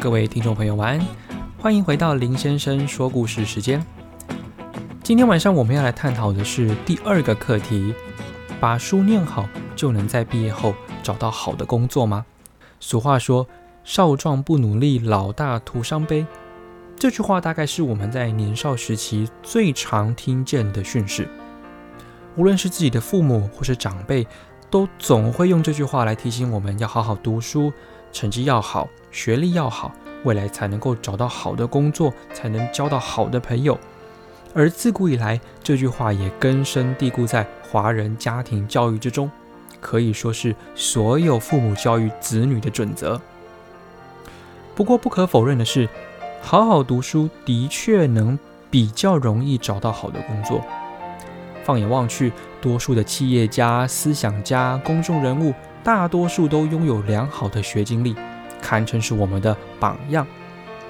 各位听众朋友，晚安，欢迎回到林先生说故事时间。今天晚上我们要来探讨的是第二个课题：把书念好，就能在毕业后找到好的工作吗？俗话说：“少壮不努力，老大徒伤悲。”这句话大概是我们在年少时期最常听见的训示。无论是自己的父母或是长辈，都总会用这句话来提醒我们要好好读书，成绩要好，学历要好，未来才能够找到好的工作，才能交到好的朋友。而自古以来，这句话也根深蒂固在华人家庭教育之中，可以说是所有父母教育子女的准则。不过，不可否认的是。好好读书的确能比较容易找到好的工作。放眼望去，多数的企业家、思想家、公众人物，大多数都拥有良好的学经历，堪称是我们的榜样。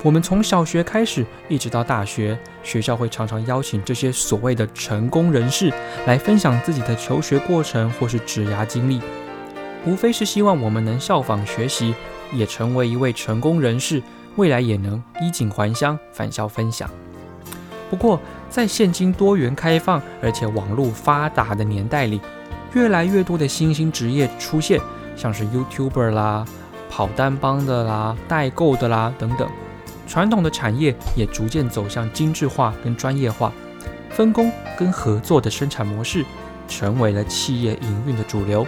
我们从小学开始，一直到大学，学校会常常邀请这些所谓的成功人士来分享自己的求学过程或是职涯经历，无非是希望我们能效仿学习，也成为一位成功人士。未来也能衣锦还乡，返校分享。不过，在现今多元开放而且网络发达的年代里，越来越多的新兴职业出现，像是 YouTuber 啦、跑单帮的啦、代购的啦等等。传统的产业也逐渐走向精致化跟专业化，分工跟合作的生产模式成为了企业营运的主流。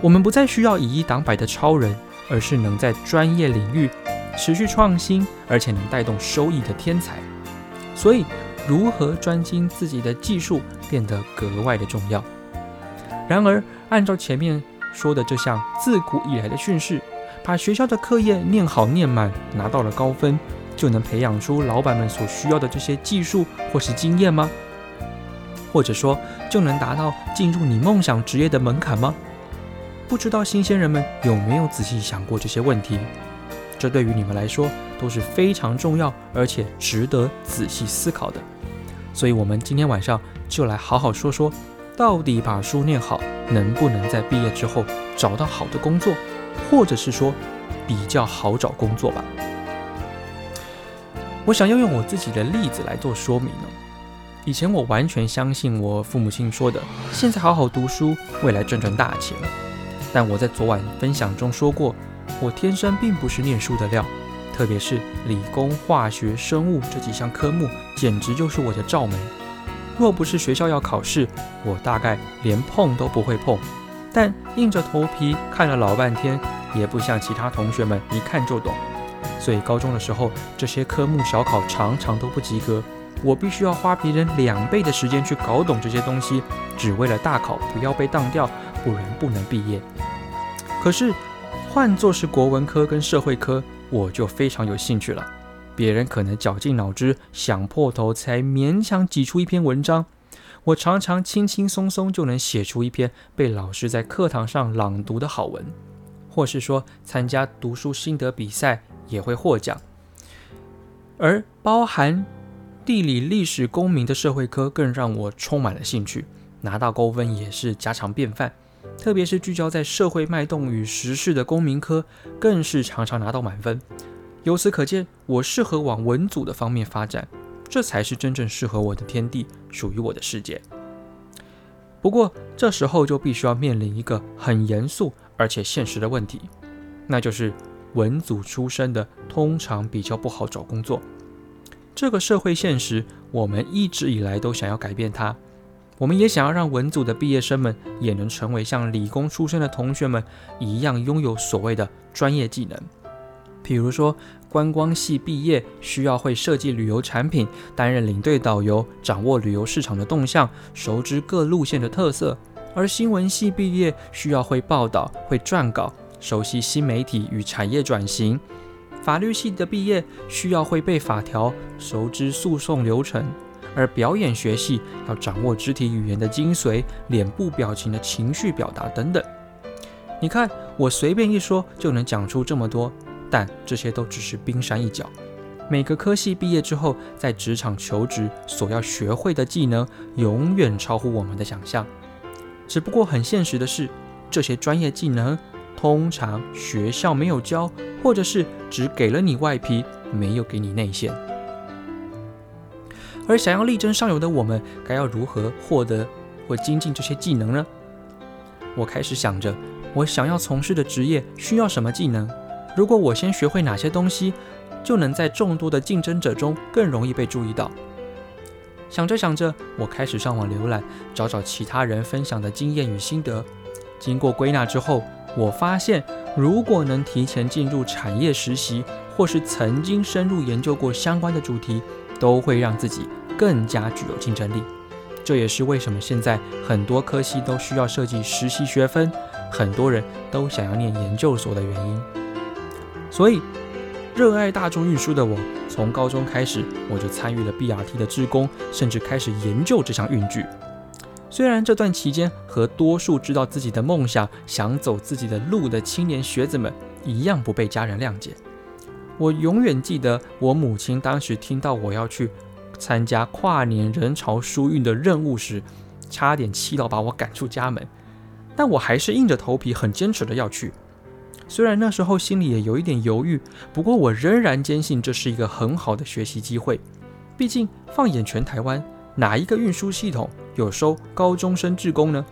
我们不再需要以一挡百的超人，而是能在专业领域。持续创新，而且能带动收益的天才，所以如何专精自己的技术变得格外的重要。然而，按照前面说的这项自古以来的训示，把学校的课业念好念满，拿到了高分，就能培养出老板们所需要的这些技术或是经验吗？或者说，就能达到进入你梦想职业的门槛吗？不知道新鲜人们有没有仔细想过这些问题？这对于你们来说都是非常重要，而且值得仔细思考的。所以，我们今天晚上就来好好说说，到底把书念好，能不能在毕业之后找到好的工作，或者是说比较好找工作吧？我想要用我自己的例子来做说明呢。以前我完全相信我父母亲说的，现在好好读书，未来赚赚大钱。但我在昨晚分享中说过。我天生并不是念书的料，特别是理工、化学、生物这几项科目，简直就是我的罩门。若不是学校要考试，我大概连碰都不会碰。但硬着头皮看了老半天，也不像其他同学们一看就懂。所以高中的时候，这些科目小考常常都不及格。我必须要花别人两倍的时间去搞懂这些东西，只为了大考不要被当掉，不然不能毕业。可是。换作是国文科跟社会科，我就非常有兴趣了。别人可能绞尽脑汁想破头才勉强挤出一篇文章，我常常轻轻松松就能写出一篇被老师在课堂上朗读的好文，或是说参加读书心得比赛也会获奖。而包含地理、历史、公民的社会科更让我充满了兴趣，拿到高分也是家常便饭。特别是聚焦在社会脉动与时事的公民科，更是常常拿到满分。由此可见，我适合往文组的方面发展，这才是真正适合我的天地，属于我的世界。不过，这时候就必须要面临一个很严肃而且现实的问题，那就是文组出身的通常比较不好找工作。这个社会现实，我们一直以来都想要改变它。我们也想要让文组的毕业生们也能成为像理工出身的同学们一样，拥有所谓的专业技能。比如说，观光系毕业需要会设计旅游产品，担任领队导游，掌握旅游市场的动向，熟知各路线的特色；而新闻系毕业需要会报道、会撰稿，熟悉新媒体与产业转型；法律系的毕业需要会背法条，熟知诉讼流程。而表演学系要掌握肢体语言的精髓、脸部表情的情绪表达等等。你看，我随便一说就能讲出这么多，但这些都只是冰山一角。每个科系毕业之后，在职场求职所要学会的技能，永远超乎我们的想象。只不过很现实的是，这些专业技能通常学校没有教，或者是只给了你外皮，没有给你内线。而想要力争上游的我们，该要如何获得或精进这些技能呢？我开始想着，我想要从事的职业需要什么技能？如果我先学会哪些东西，就能在众多的竞争者中更容易被注意到。想着想着，我开始上网浏览，找找其他人分享的经验与心得。经过归纳之后，我发现，如果能提前进入产业实习，或是曾经深入研究过相关的主题，都会让自己更加具有竞争力。这也是为什么现在很多科系都需要设计实习学分，很多人都想要念研究所的原因。所以，热爱大众运输的我。从高中开始，我就参与了 BRT 的职工，甚至开始研究这项运具。虽然这段期间和多数知道自己的梦想、想走自己的路的青年学子们一样，不被家人谅解。我永远记得我母亲当时听到我要去参加跨年人潮疏运的任务时，差点气到把我赶出家门。但我还是硬着头皮，很坚持的要去。虽然那时候心里也有一点犹豫，不过我仍然坚信这是一个很好的学习机会。毕竟放眼全台湾，哪一个运输系统有收高中生志工呢？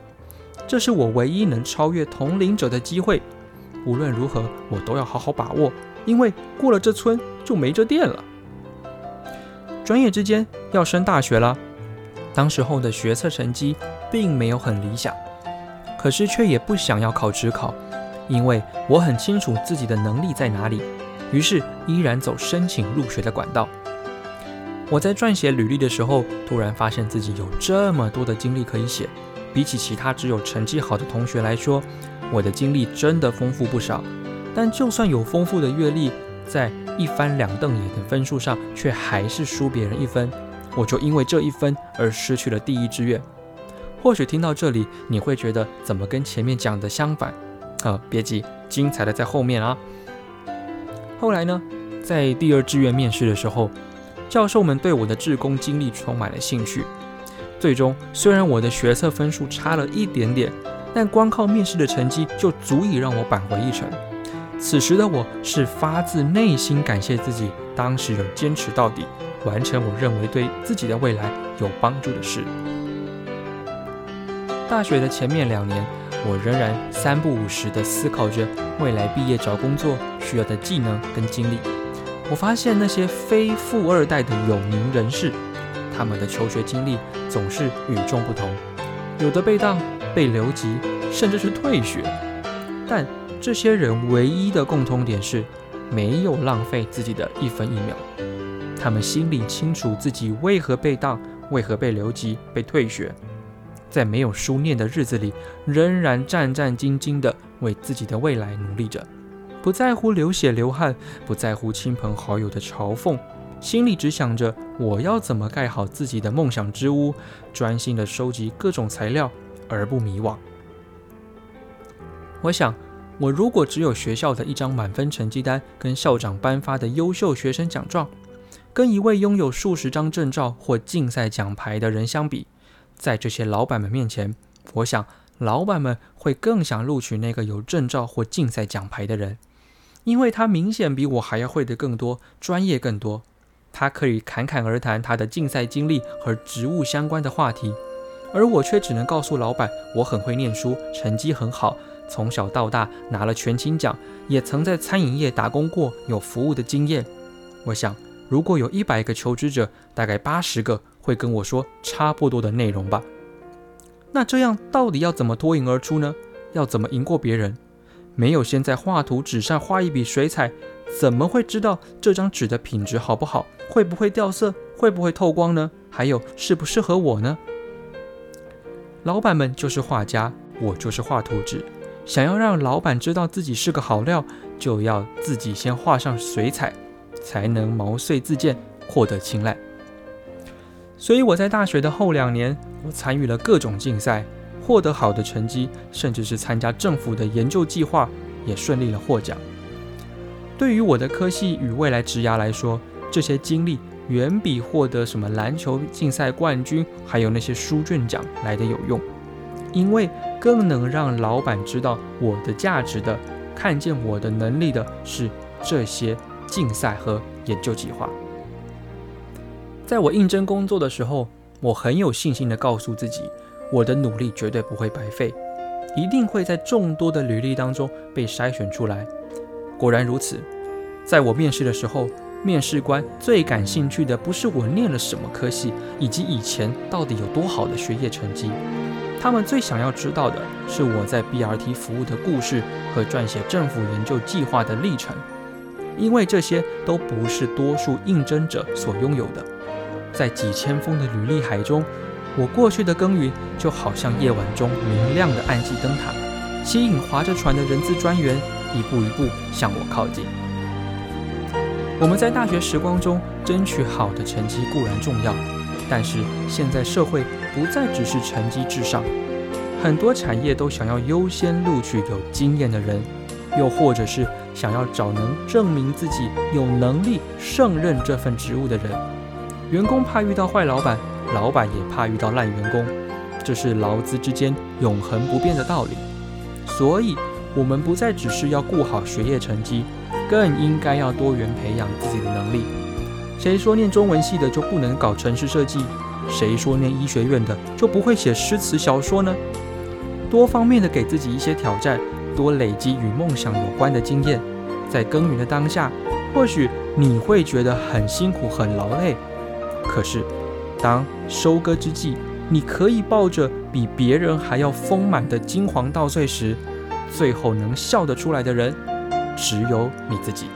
这是我唯一能超越同龄者的机会。无论如何，我都要好好把握，因为过了这村就没这店了。转眼之间要升大学了，当时候的学测成绩并没有很理想，可是却也不想要考职考。因为我很清楚自己的能力在哪里，于是依然走申请入学的管道。我在撰写履历的时候，突然发现自己有这么多的经历可以写，比起其他只有成绩好的同学来说，我的经历真的丰富不少。但就算有丰富的阅历，在一翻两瞪眼的分数上，却还是输别人一分。我就因为这一分而失去了第一志愿。或许听到这里，你会觉得怎么跟前面讲的相反？呃，别急，精彩的在后面啊。后来呢，在第二志愿面试的时候，教授们对我的志工经历充满了兴趣。最终，虽然我的学测分数差了一点点，但光靠面试的成绩就足以让我扳回一城。此时的我是发自内心感谢自己当时有坚持到底，完成我认为对自己的未来有帮助的事。大学的前面两年。我仍然三不五时地思考着未来毕业找工作需要的技能跟经历。我发现那些非富二代的有名人士，他们的求学经历总是与众不同，有的被当、被留级，甚至是退学。但这些人唯一的共通点是，没有浪费自己的一分一秒。他们心里清楚自己为何被当，为何被留级、被退学。在没有书念的日子里，仍然战战兢兢地为自己的未来努力着，不在乎流血流汗，不在乎亲朋好友的嘲讽，心里只想着我要怎么盖好自己的梦想之屋，专心地收集各种材料而不迷惘。我想，我如果只有学校的一张满分成绩单跟校长颁发的优秀学生奖状，跟一位拥有数十张证照或竞赛奖牌的人相比，在这些老板们面前，我想老板们会更想录取那个有证照或竞赛奖牌的人，因为他明显比我还要会的更多，专业更多。他可以侃侃而谈他的竞赛经历和职务相关的话题，而我却只能告诉老板，我很会念书，成绩很好，从小到大拿了全勤奖，也曾在餐饮业打工过，有服务的经验。我想，如果有一百个求职者，大概八十个。会跟我说差不多的内容吧？那这样到底要怎么脱颖而出呢？要怎么赢过别人？没有先在画图纸上画一笔水彩，怎么会知道这张纸的品质好不好？会不会掉色？会不会透光呢？还有适不适合我呢？老板们就是画家，我就是画图纸。想要让老板知道自己是个好料，就要自己先画上水彩，才能毛遂自荐，获得青睐。所以我在大学的后两年，我参与了各种竞赛，获得好的成绩，甚至是参加政府的研究计划，也顺利了获奖。对于我的科系与未来职涯来说，这些经历远比获得什么篮球竞赛冠军，还有那些书卷奖来的有用。因为更能让老板知道我的价值的，看见我的能力的是这些竞赛和研究计划。在我应征工作的时候，我很有信心地告诉自己，我的努力绝对不会白费，一定会在众多的履历当中被筛选出来。果然如此，在我面试的时候，面试官最感兴趣的不是我念了什么科系，以及以前到底有多好的学业成绩，他们最想要知道的是我在 BRT 服务的故事和撰写政府研究计划的历程，因为这些都不是多数应征者所拥有的。在几千封的履历海中，我过去的耕耘就好像夜晚中明亮的暗记灯塔，吸引划着船的人资专员一步一步向我靠近。我们在大学时光中争取好的成绩固然重要，但是现在社会不再只是成绩至上，很多产业都想要优先录取有经验的人，又或者是想要找能证明自己有能力胜任这份职务的人。员工怕遇到坏老板，老板也怕遇到烂员工，这是劳资之间永恒不变的道理。所以，我们不再只是要顾好学业成绩，更应该要多元培养自己的能力。谁说念中文系的就不能搞城市设计？谁说念医学院的就不会写诗词小说呢？多方面的给自己一些挑战，多累积与梦想有关的经验，在耕耘的当下，或许你会觉得很辛苦、很劳累。可是，当收割之际，你可以抱着比别人还要丰满的金黄稻穗时，最后能笑得出来的人，只有你自己。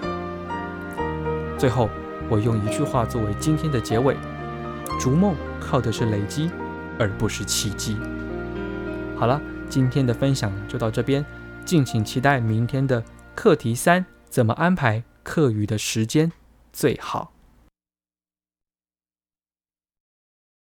最后，我用一句话作为今天的结尾：逐梦靠的是累积，而不是奇迹。好了，今天的分享就到这边，敬请期待明天的课题三：怎么安排课余的时间最好。